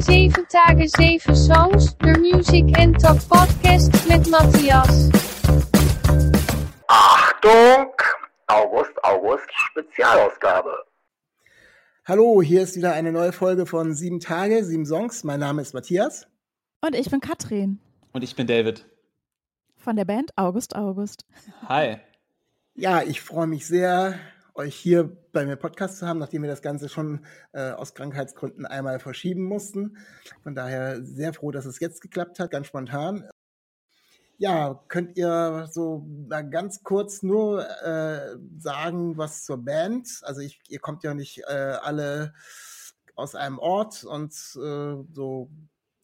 7 dagen 7 songs, de Music and Talk Podcast mit Matthias. Achtung! August, August, Spezialausgabe. Hallo, hier ist wieder eine neue Folge von Sieben Tage, sieben Songs. Mein Name ist Matthias. Und ich bin Katrin. Und ich bin David. Von der Band August August. Hi. Ja, ich freue mich sehr, euch hier bei mir Podcast zu haben, nachdem wir das Ganze schon äh, aus Krankheitsgründen einmal verschieben mussten. Von daher sehr froh, dass es jetzt geklappt hat, ganz spontan. Ja, könnt ihr so ganz kurz nur äh, sagen, was zur Band? Also ich, ihr kommt ja nicht äh, alle aus einem Ort und äh, so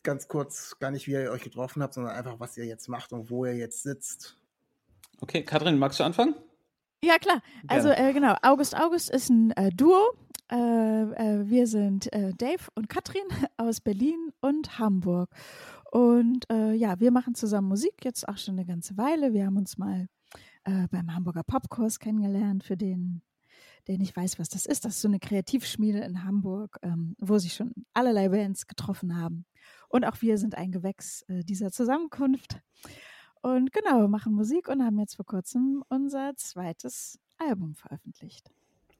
ganz kurz gar nicht, wie ihr euch getroffen habt, sondern einfach, was ihr jetzt macht und wo ihr jetzt sitzt. Okay, Katrin, magst du anfangen? Ja, klar. Also äh, genau, August August ist ein äh, Duo. Äh, äh wir sind äh, Dave und Katrin aus Berlin und Hamburg. Und äh, ja, wir machen zusammen Musik jetzt auch schon eine ganze Weile. Wir haben uns mal beim Hamburger Popkurs kennengelernt, für den, den ich weiß, was das ist. Das ist so eine Kreativschmiede in Hamburg, ähm, wo sich schon allerlei Bands getroffen haben. Und auch wir sind ein Gewächs dieser Zusammenkunft. Und genau, wir machen Musik und haben jetzt vor kurzem unser zweites Album veröffentlicht.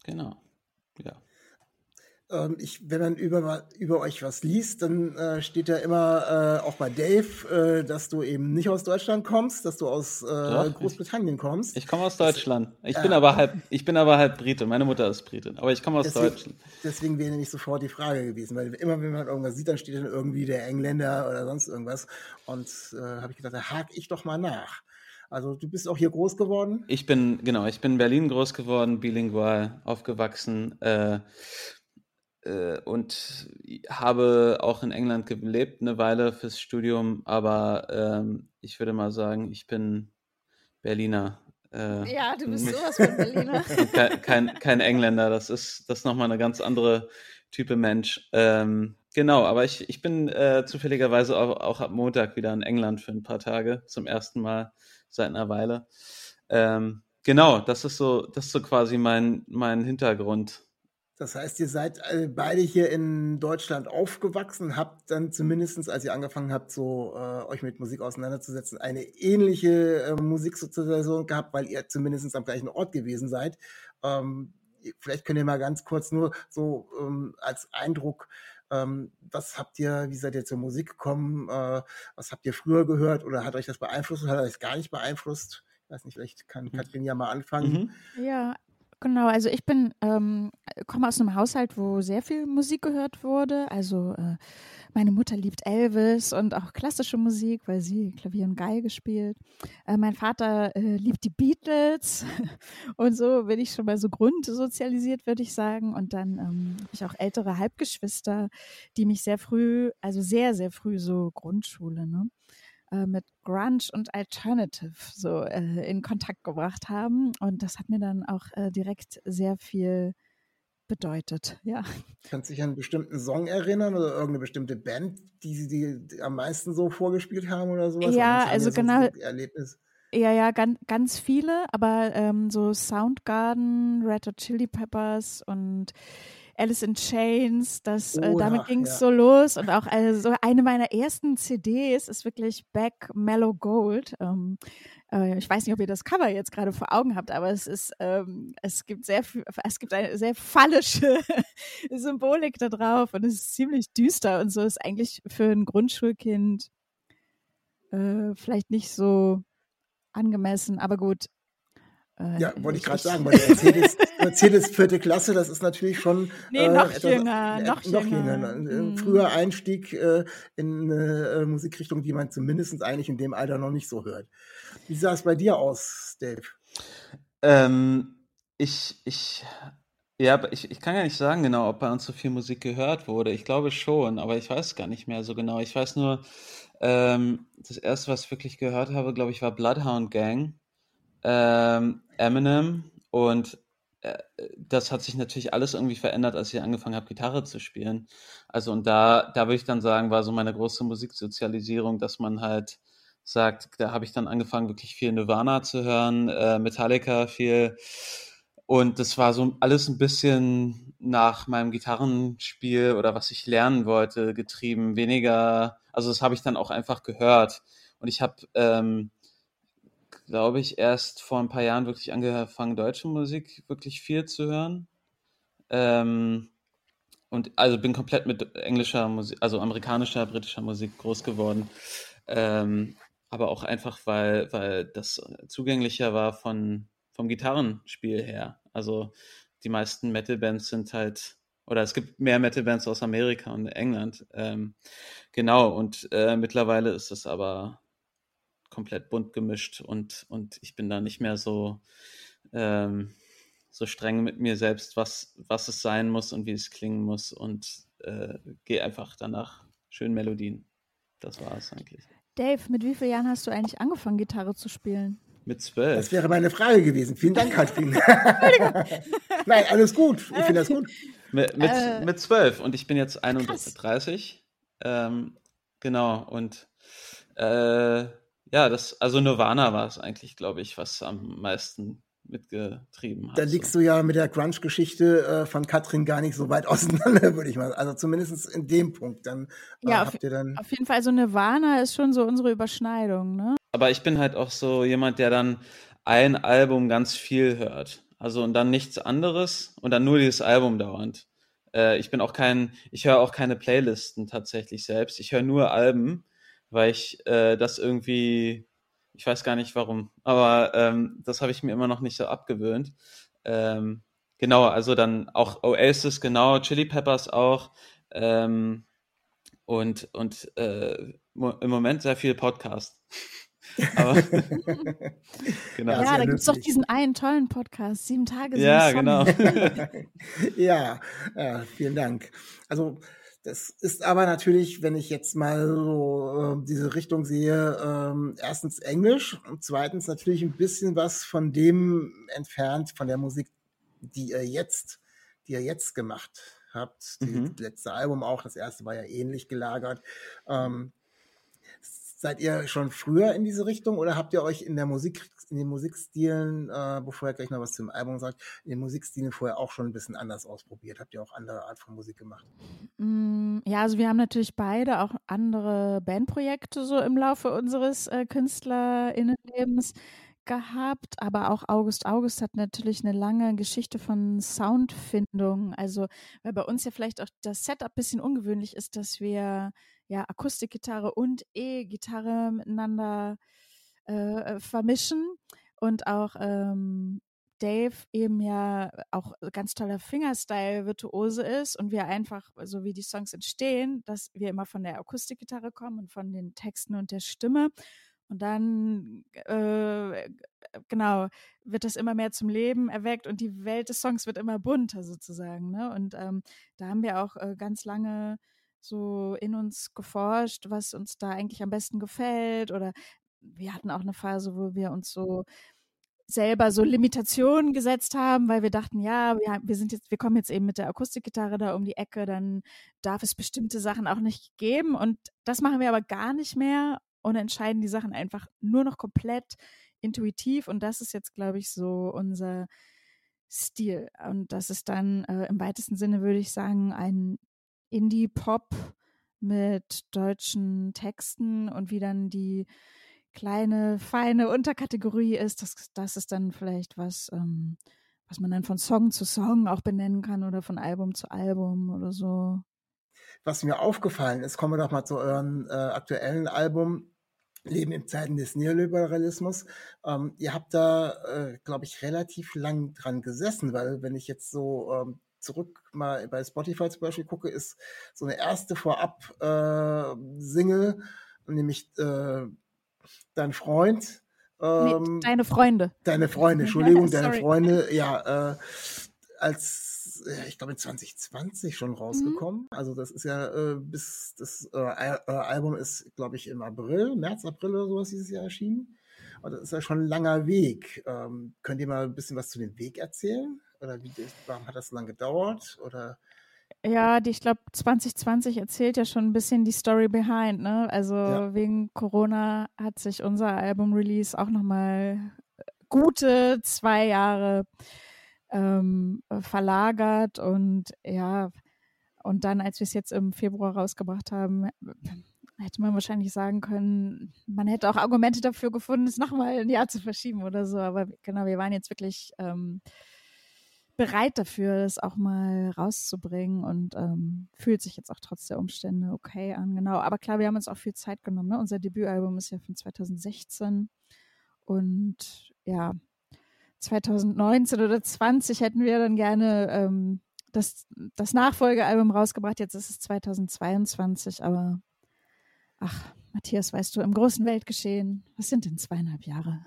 Genau, ja. Ähm, ich, wenn man über, über euch was liest, dann äh, steht ja immer äh, auch bei Dave, äh, dass du eben nicht aus Deutschland kommst, dass du aus äh, Doch, Großbritannien kommst. Ich komme aus Deutschland. Ich bin aber halb, ich bin aber halb Brite. Meine Mutter ist Britin, aber ich komme aus deswegen, Deutschland. Deswegen wäre nicht sofort die Frage gewesen, weil immer wenn man irgendwas sieht, dann steht dann irgendwie der Engländer oder sonst irgendwas. Und äh, habe ich gedacht, da hake ich doch mal nach. Also du bist auch hier groß geworden? Ich bin, genau, ich bin in Berlin groß geworden, bilingual aufgewachsen. Äh, äh, und habe auch in England gelebt eine Weile fürs Studium, aber ähm, ich würde mal sagen, ich bin Berliner. Äh, ja, du bist sowas von Berliner. kein, kein, kein, Engländer, das ist, das ist nochmal eine ganz andere Type Mensch. Ähm, genau, aber ich, ich bin äh, zufälligerweise auch, auch, ab Montag wieder in England für ein paar Tage, zum ersten Mal seit einer Weile. Ähm, genau, das ist so, das ist so quasi mein, mein Hintergrund. Das heißt, ihr seid beide hier in Deutschland aufgewachsen, habt dann zumindestens, als ihr angefangen habt, so äh, euch mit Musik auseinanderzusetzen, eine ähnliche äh, Musiksozialisation gehabt, weil ihr zumindest am gleichen Ort gewesen seid. Ähm, vielleicht könnt ihr mal ganz kurz nur so ähm, als Eindruck, ähm, was habt ihr, wie seid ihr zur Musik gekommen? Äh, was habt ihr früher gehört oder hat euch das beeinflusst oder hat euch das gar nicht beeinflusst? Ich weiß nicht, vielleicht kann mhm. Katrin ja mal anfangen. Mhm. Ja, Genau, also ich bin, ähm, komme aus einem Haushalt, wo sehr viel Musik gehört wurde. Also äh, meine Mutter liebt Elvis und auch klassische Musik, weil sie Klavier und Geige spielt. Äh, mein Vater äh, liebt die Beatles und so bin ich schon mal so grundsozialisiert, würde ich sagen. Und dann ähm, habe ich auch ältere Halbgeschwister, die mich sehr früh, also sehr, sehr früh so Grundschule, ne? Äh, mit Grunge und Alternative so äh, in Kontakt gebracht haben. Und das hat mir dann auch äh, direkt sehr viel bedeutet, ja. Kannst du dich an einen bestimmten Song erinnern oder irgendeine bestimmte Band, die sie die am meisten so vorgespielt haben oder sowas? Ja, also genau. Erlebnis. Ja, ja, ganz, ganz viele, aber ähm, so Soundgarden, Red Hot Chili Peppers und Alice in Chains, das, oh, äh, damit ja, ging es ja. so los. Und auch also eine meiner ersten CDs ist wirklich Back Mellow Gold. Ähm, äh, ich weiß nicht, ob ihr das Cover jetzt gerade vor Augen habt, aber es ist, ähm, es gibt sehr, es gibt eine sehr phallische Symbolik da drauf und es ist ziemlich düster und so ist eigentlich für ein Grundschulkind äh, vielleicht nicht so angemessen, aber gut, äh, ja, wollte ich gerade sagen, weil Mercedes, Mercedes vierte Klasse, das ist natürlich schon. Nee, äh, noch etwas, jünger, noch, noch jünger. jünger. Mhm. Früher Einstieg äh, in eine äh, Musikrichtung, die man zumindest eigentlich in dem Alter noch nicht so hört. Wie sah es bei dir aus, Dave? Ähm, ich, ich, ja, ich, ich kann ja nicht sagen genau, ob bei uns so viel Musik gehört wurde. Ich glaube schon, aber ich weiß gar nicht mehr so genau. Ich weiß nur, ähm, das erste, was ich wirklich gehört habe, glaube ich, war Bloodhound Gang ähm, Eminem und äh, das hat sich natürlich alles irgendwie verändert, als ich angefangen habe, Gitarre zu spielen. Also und da, da würde ich dann sagen, war so meine große Musiksozialisierung, dass man halt sagt, da habe ich dann angefangen, wirklich viel Nirvana zu hören, äh, Metallica, viel und das war so alles ein bisschen nach meinem Gitarrenspiel oder was ich lernen wollte getrieben. Weniger, also das habe ich dann auch einfach gehört. Und ich habe, ähm, glaube ich, erst vor ein paar Jahren wirklich angefangen, deutsche Musik wirklich viel zu hören. Ähm, und also bin komplett mit englischer Musik, also amerikanischer, britischer Musik groß geworden. Ähm, aber auch einfach, weil, weil das zugänglicher war von, vom Gitarrenspiel her. Also die meisten Metal-Bands sind halt, oder es gibt mehr Metal-Bands aus Amerika und England. Ähm, genau, und äh, mittlerweile ist es aber komplett bunt gemischt und, und ich bin da nicht mehr so, ähm, so streng mit mir selbst, was, was es sein muss und wie es klingen muss und äh, gehe einfach danach schönen Melodien. Das war es eigentlich. Dave, mit wie vielen Jahren hast du eigentlich angefangen, Gitarre zu spielen? Mit zwölf. Das wäre meine Frage gewesen. Vielen Dank, Katrin. Nein, alles gut. Ich finde das gut. Mit, mit, Äh, mit zwölf und ich bin jetzt 31. Ähm, genau, und äh, ja, das, also Nirvana war es eigentlich, glaube ich, was am meisten mitgetrieben hat. Da liegst du ja mit der Grunge-Geschichte äh, von Katrin gar nicht so weit auseinander, würde ich mal Also zumindest in dem Punkt. Dann äh, Ja, auf- habt ihr dann. Auf jeden Fall, so Nirvana ist schon so unsere Überschneidung, ne? Aber ich bin halt auch so jemand, der dann ein Album ganz viel hört. Also und dann nichts anderes und dann nur dieses Album dauernd. Äh, ich bin auch kein, ich höre auch keine Playlisten tatsächlich selbst. Ich höre nur Alben, weil ich äh, das irgendwie, ich weiß gar nicht warum, aber ähm, das habe ich mir immer noch nicht so abgewöhnt. Ähm, genau, also dann auch Oasis, genau, Chili Peppers auch. Ähm, und und äh, mo im Moment sehr viel Podcast. Aber genau. Ja, Ja, sehr da gibt es doch diesen einen tollen Podcast, Sieben Tage, Ja, genau. ja, ja, vielen Dank. Also das ist aber natürlich, wenn ich jetzt mal so äh, diese Richtung sehe, ähm, erstens Englisch und zweitens natürlich ein bisschen was von dem entfernt, von der Musik, die ihr jetzt, die ihr jetzt gemacht habt. Mhm. Das letzte Album auch, das erste war ja ähnlich gelagert. Ähm, seid ihr schon früher in diese Richtung oder habt ihr euch in der Musik, in den Musikstilen, äh, bevor ihr gleich noch was zum Album sagt, in den Musikstilen vorher auch schon ein bisschen anders ausprobiert? Habt ihr auch andere Art von Musik gemacht? Mm, Ja, also wir haben natürlich beide auch andere Bandprojekte so im Laufe unseres äh, KünstlerInnenlebens gehabt, aber auch August August hat natürlich eine lange Geschichte von Soundfindung. Also, weil bei uns ja vielleicht auch das Setup ein bisschen ungewöhnlich ist, dass wir ja Akustikgitarre und E-Gitarre miteinander äh, vermischen und auch ähm, Dave eben ja auch ganz toller Fingerstyle-Virtuose ist und wir einfach, so wie die Songs entstehen, dass wir immer von der Akustikgitarre kommen und von den Texten und der Stimme. Und dann, äh, genau, wird das immer mehr zum Leben erweckt und die Welt des Songs wird immer bunter sozusagen. Ne? Und ähm, da haben wir auch äh, ganz lange so in uns geforscht, was uns da eigentlich am besten gefällt. Oder wir hatten auch eine Phase, wo wir uns so selber so Limitationen gesetzt haben, weil wir dachten, ja, wir, wir sind jetzt, wir kommen jetzt eben mit der Akustikgitarre da um die Ecke, dann darf es bestimmte Sachen auch nicht geben. Und das machen wir aber gar nicht mehr und entscheiden die Sachen einfach nur noch komplett intuitiv. Und das ist jetzt, glaube ich, so unser Stil. Und das ist dann äh, im weitesten Sinne, würde ich sagen, ein Indie-Pop mit deutschen Texten und wie dann die kleine, feine Unterkategorie ist, das, das ist dann vielleicht was, ähm, was man dann von Song zu Song auch benennen kann oder von Album zu Album oder so. Was mir aufgefallen ist, kommen wir doch mal zu eurem äh, aktuellen Album. Leben in Zeiten des Neoliberalismus. Ähm, ihr habt da, äh, glaube ich, relativ lang dran gesessen, weil wenn ich jetzt so ähm, zurück mal bei Spotify zum Beispiel gucke, ist so eine erste Vorab-Single, nämlich äh, Dein Freund. Ähm, nee, deine Freunde. Deine Freunde, Entschuldigung, deine. Freunde, ja, äh, als, äh, ich glaube, in 2020 schon rausgekommen. Also das ist ja äh, bis, das äh, äh, Album ist, glaube ich, im April, März, April oder sowas dieses Jahr erschienen. Und das ist ja schon ein langer Weg. Ähm, könnt ihr mal ein bisschen was zu dem Weg erzählen? Oder wie, warum hat das so lange gedauert? Oder Ja, die, ich glaube, 2020 erzählt ja schon ein bisschen die Story behind, ne? Also Ja. wegen Corona hat sich unser Album-Release auch nochmal gute zwei Jahre ähm, verlagert und ja, und dann, als wir es jetzt im Februar rausgebracht haben, hätte man wahrscheinlich sagen können, man hätte auch Argumente dafür gefunden, es nochmal ein Jahr zu verschieben oder so. Aber genau, wir waren jetzt wirklich ähm, bereit dafür, das auch mal rauszubringen und ähm, fühlt sich jetzt auch trotz der Umstände okay an. Genau, aber klar, wir haben uns auch viel Zeit genommen. Ne? Unser Debütalbum ist ja von 2016 und ja, 2019 oder 20 hätten wir dann gerne ähm, das, das Nachfolgealbum rausgebracht. Jetzt ist es 2022, aber ach, Matthias, weißt du, im großen Weltgeschehen, was sind denn zweieinhalb Jahre?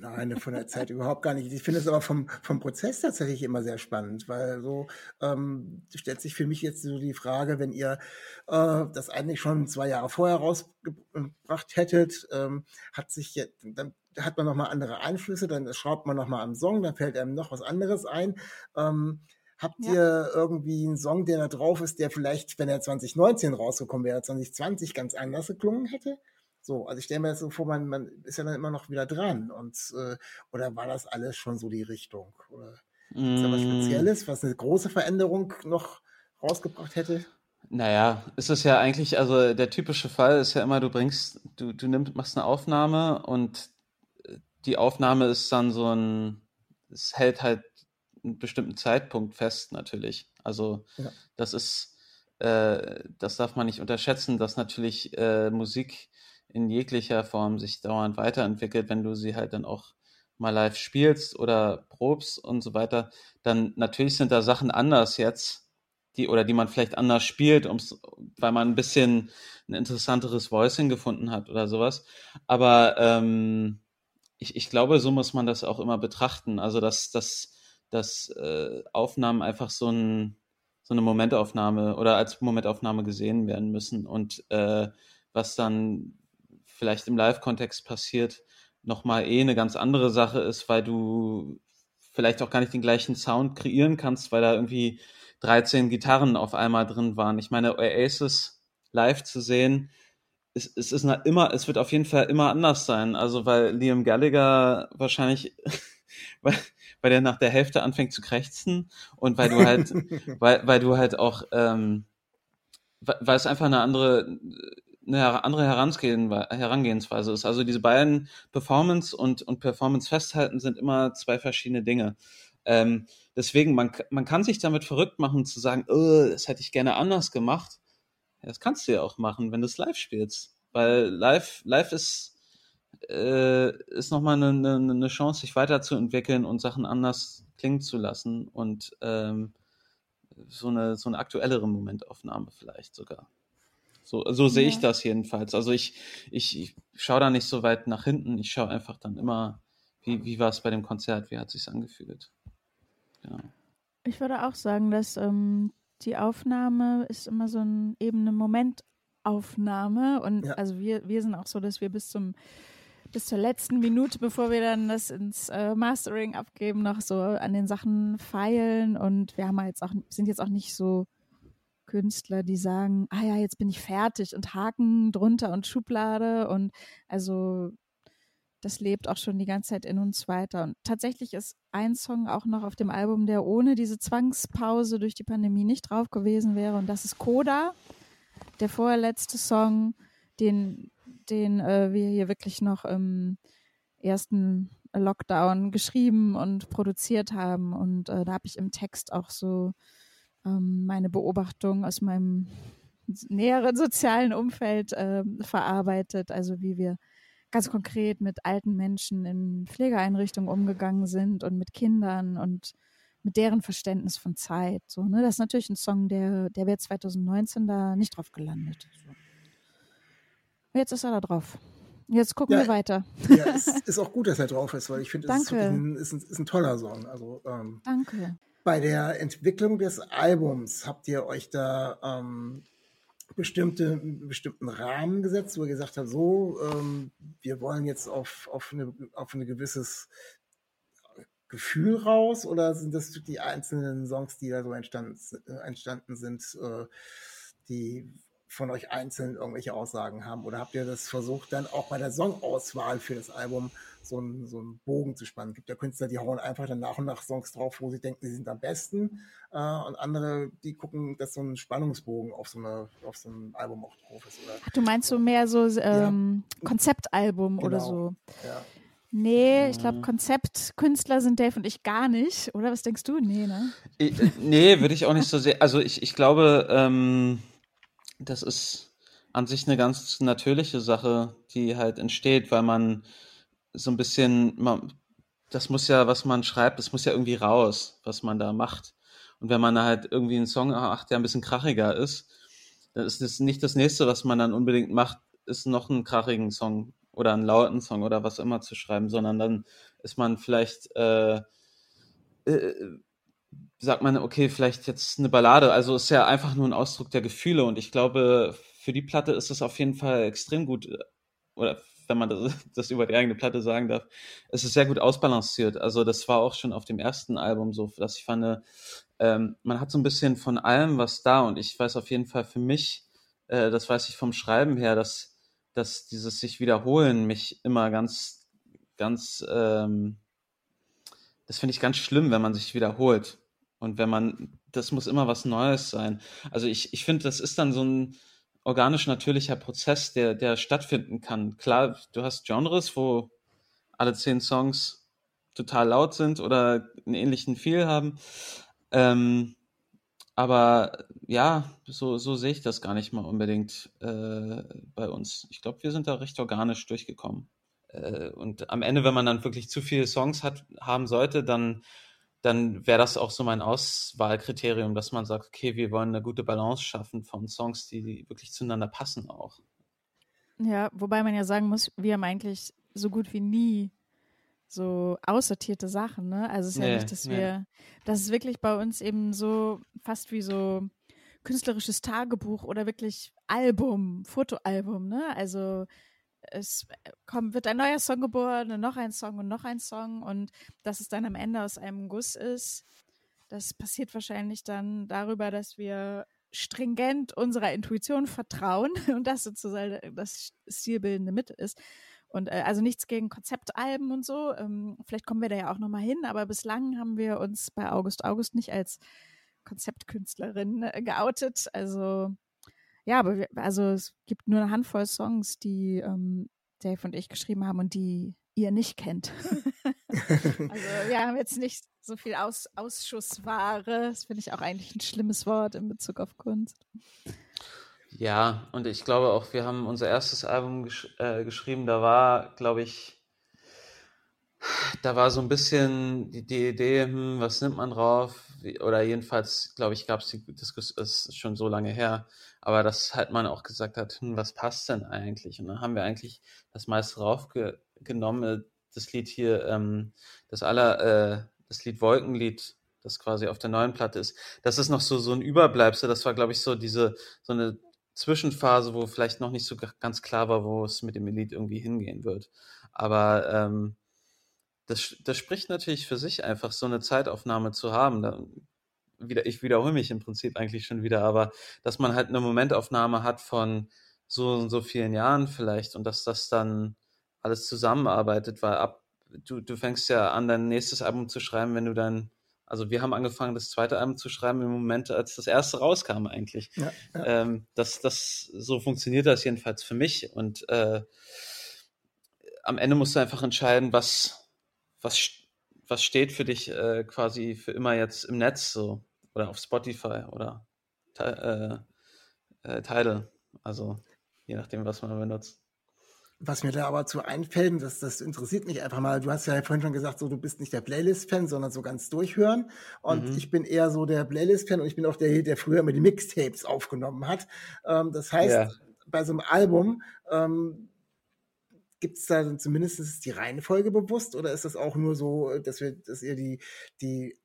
Nein, von der Zeit überhaupt gar nicht. Ich finde es aber vom, vom Prozess tatsächlich immer sehr spannend, weil so ähm, stellt sich für mich jetzt so die Frage, wenn ihr äh, das eigentlich schon zwei Jahre vorher rausgebracht hättet, ähm, hat sich jetzt, dann hat man nochmal andere Einflüsse, dann schraubt man nochmal am Song, dann fällt einem noch was anderes ein. Ähm, Habt ja. ihr irgendwie einen Song, der da drauf ist, der vielleicht, wenn er 2019 rausgekommen wäre, 2020 ganz anders geklungen hätte? So, also ich stelle mir das so vor, man, man ist ja dann immer noch wieder dran. Und äh, oder war das alles schon so die Richtung? Oder mm. ist da was mm. Spezielles, was eine große Veränderung noch rausgebracht hätte? Naja, ist es ja eigentlich, also der typische Fall ist ja immer, du bringst, du, du nimmst, machst eine Aufnahme und die Aufnahme ist dann so ein, es hält halt einen bestimmten Zeitpunkt fest, natürlich. Also ja. das ist, äh, das darf man nicht unterschätzen, dass natürlich äh, Musik in jeglicher Form sich dauernd weiterentwickelt, wenn du sie halt dann auch mal live spielst oder probst und so weiter, dann natürlich sind da Sachen anders jetzt, die oder die man vielleicht anders spielt, ums, weil man ein bisschen ein interessanteres Voicing gefunden hat oder sowas. Aber ähm, ich, ich glaube, so muss man das auch immer betrachten. Also dass, dass dass äh, Aufnahmen einfach so, ein, so eine Momentaufnahme oder als Momentaufnahme gesehen werden müssen und äh, was dann vielleicht im Live-Kontext passiert, nochmal eh eine ganz andere Sache ist, weil du vielleicht auch gar nicht den gleichen Sound kreieren kannst, weil da irgendwie 13 Gitarren auf einmal drin waren. Ich meine, Oasis live zu sehen, es, es ist immer, es wird auf jeden Fall immer anders sein. Also weil Liam Gallagher wahrscheinlich, weil, weil der nach der Hälfte anfängt zu krächzen und weil du halt, weil, weil du halt auch, ähm, weil es einfach eine andere, eine andere Herangehensweise ist. Also diese beiden Performance und, und Performance festhalten sind immer zwei verschiedene Dinge. Ähm, deswegen, man, man kann sich damit verrückt machen zu sagen, oh, das hätte ich gerne anders gemacht. Das kannst du ja auch machen, wenn du es live spielst. Weil live, live ist, äh, ist nochmal eine, eine, eine Chance, sich weiterzuentwickeln und Sachen anders klingen zu lassen und ähm, so, eine, so eine aktuellere Momentaufnahme vielleicht sogar. So, so sehe ja. ich das jedenfalls. Also ich, ich, ich schaue da nicht so weit nach hinten, ich schaue einfach dann immer, wie, wie war es bei dem Konzert, wie hat es sich angefühlt. Ja. Ich würde auch sagen, dass ähm, die Aufnahme ist immer so ein, eben eine Momentaufnahme und ja. also wir, wir sind auch so, dass wir bis zum bis zur letzten Minute, bevor wir dann das ins äh, Mastering abgeben, noch so an den Sachen feilen. Und wir haben jetzt auch, sind jetzt auch nicht so Künstler, die sagen, ah ja, jetzt bin ich fertig und Haken drunter und Schublade. Und also das lebt auch schon die ganze Zeit in uns weiter. Und tatsächlich ist ein Song auch noch auf dem Album, der ohne diese Zwangspause durch die Pandemie nicht drauf gewesen wäre. Und das ist Coda, der vorletzte Song, den den äh, wir hier wirklich noch im ersten Lockdown geschrieben und produziert haben. Und äh, da habe ich im Text auch so ähm, meine Beobachtung aus meinem näheren sozialen Umfeld äh, verarbeitet, also wie wir ganz konkret mit alten Menschen in Pflegeeinrichtungen umgegangen sind und mit Kindern und mit deren Verständnis von Zeit. So, ne? Das ist natürlich ein Song, der, der wäre 2019 da nicht drauf gelandet. So. Jetzt ist er da drauf. Jetzt gucken ja, wir weiter. Ja, es ist auch gut, dass er drauf ist, weil ich finde, es ist, ein, ist, ein, ist ein toller Song. Also, ähm, Danke. Bei der Entwicklung des Albums habt ihr euch da ähm, bestimmte, bestimmten Rahmen gesetzt, wo ihr gesagt habt, so, ähm, wir wollen jetzt auf, auf, eine, auf ein gewisses Gefühl raus oder sind das die einzelnen Songs, die da so entstanden, entstanden sind, äh, die von euch einzeln irgendwelche Aussagen haben? Oder habt ihr das versucht, dann auch bei der Songauswahl für das Album so einen, so einen Bogen zu spannen? Es gibt ja Künstler, die hauen einfach dann nach und nach Songs drauf, wo sie denken, sie sind am besten. Äh, und andere, die gucken, dass so ein Spannungsbogen auf so, eine, auf so einem Album auch drauf ist. Oder? Du meinst so mehr so ähm, ja. Konzeptalbum genau. oder so? Ja. Nee, ich glaube, Konzeptkünstler sind Dave und ich gar nicht. Oder was denkst du? Nee, ne? Ich, äh, nee, würde ich auch nicht so sehr. Also ich, ich glaube, ähm, das ist an sich eine ganz natürliche Sache, die halt entsteht, weil man so ein bisschen, man, das muss ja, was man schreibt, das muss ja irgendwie raus, was man da macht. Und wenn man halt irgendwie einen Song macht, der ein bisschen krachiger ist, dann ist das nicht das nächste, was man dann unbedingt macht, ist noch einen krachigen Song oder einen lauten Song oder was immer zu schreiben, sondern dann ist man vielleicht, äh, äh, sagt man, okay, vielleicht jetzt eine Ballade. Also ist ja einfach nur ein Ausdruck der Gefühle und ich glaube, für die Platte ist es auf jeden Fall extrem gut, äh, oder wenn man das, das über die eigene Platte sagen darf, es ist sehr gut ausbalanciert. Also das war auch schon auf dem ersten Album so, dass ich fand, ähm, man hat so ein bisschen von allem was da und ich weiß auf jeden Fall für mich, äh, das weiß ich vom Schreiben her, dass dass dieses sich wiederholen mich immer ganz, ganz, ähm, das finde ich ganz schlimm, wenn man sich wiederholt. Und wenn man, das muss immer was Neues sein. Also ich, ich finde, das ist dann so ein organisch natürlicher Prozess, der, der stattfinden kann. Klar, du hast Genres, wo alle zehn Songs total laut sind oder einen ähnlichen Feel haben. Ähm, aber ja, so, so sehe ich das gar nicht mal unbedingt äh, bei uns. Ich glaube, wir sind da recht organisch durchgekommen. Äh, und am Ende, wenn man dann wirklich zu viele Songs hat, haben sollte, dann, dann wäre das auch so mein Auswahlkriterium, dass man sagt, okay, wir wollen eine gute Balance schaffen von Songs, die wirklich zueinander passen auch. Ja, wobei man ja sagen muss, wir haben eigentlich so gut wie nie so aussortierte Sachen, ne? Also es ist nee, ja nicht, dass nee. wir, das ist wirklich bei uns eben so fast wie so künstlerisches Tagebuch oder wirklich Album, Fotoalbum, ne? Also es kommt, wird ein neuer Song geboren und noch ein Song und noch ein Song und dass es dann am Ende aus einem Guss ist, das passiert wahrscheinlich dann darüber, dass wir stringent unserer Intuition vertrauen und das sozusagen das stilbildende Mittel ist. Und äh, also nichts gegen Konzeptalben und so. Ähm, vielleicht kommen wir da ja auch nochmal hin, aber bislang haben wir uns bei August August nicht als Konzeptkünstlerin äh, geoutet. Also ja, aber wir, also es gibt nur eine Handvoll Songs, die ähm, Dave und ich geschrieben haben und die ihr nicht kennt. also wir haben jetzt nicht so viel Aus Ausschussware. Das finde ich auch eigentlich ein schlimmes Wort in Bezug auf Kunst. Ja, und ich glaube auch, wir haben unser erstes Album gesch äh, geschrieben, da war, glaube ich, da war so ein bisschen die, die Idee, hm, was nimmt man drauf? Wie, oder jedenfalls, glaube ich, gab es die Diskussion, ist schon so lange her, aber dass halt man auch gesagt hat, hm, was passt denn eigentlich? Und dann haben wir eigentlich das meiste raufgenommen, das Lied hier, ähm, das aller, äh, das Lied Wolkenlied, das quasi auf der neuen Platte ist. Das ist noch so, so ein Überbleibsel, das war, glaube ich, so diese, so eine Zwischenphase, wo vielleicht noch nicht so ganz klar war, wo es mit dem Elite irgendwie hingehen wird. Aber ähm, das, das spricht natürlich für sich einfach, so eine Zeitaufnahme zu haben. Da, wieder, ich wiederhole mich im Prinzip eigentlich schon wieder, aber dass man halt eine Momentaufnahme hat von so und so vielen Jahren vielleicht und dass das dann alles zusammenarbeitet, weil ab, du, du fängst ja an, dein nächstes Album zu schreiben, wenn du dann also wir haben angefangen, das zweite Album zu schreiben im Moment, als das erste rauskam eigentlich. Ja, ja. Ähm, das, das, so funktioniert das jedenfalls für mich. Und äh, am Ende musst du einfach entscheiden, was, was, was steht für dich äh, quasi für immer jetzt im Netz so oder auf Spotify oder äh, äh, Tidal. Also je nachdem, was man benutzt. Was mir da aber zu einfällt, das, das interessiert mich einfach mal. Du hast ja vorhin schon gesagt, so du bist nicht der Playlist-Fan, sondern so ganz durchhören. Und mhm. ich bin eher so der Playlist-Fan und ich bin auch der, der früher immer die Mixtapes aufgenommen hat. Ähm, das heißt, ja. bei so einem Album ähm, gibt es da zumindest die Reihenfolge bewusst oder ist das auch nur so, dass wir, dass ihr die, die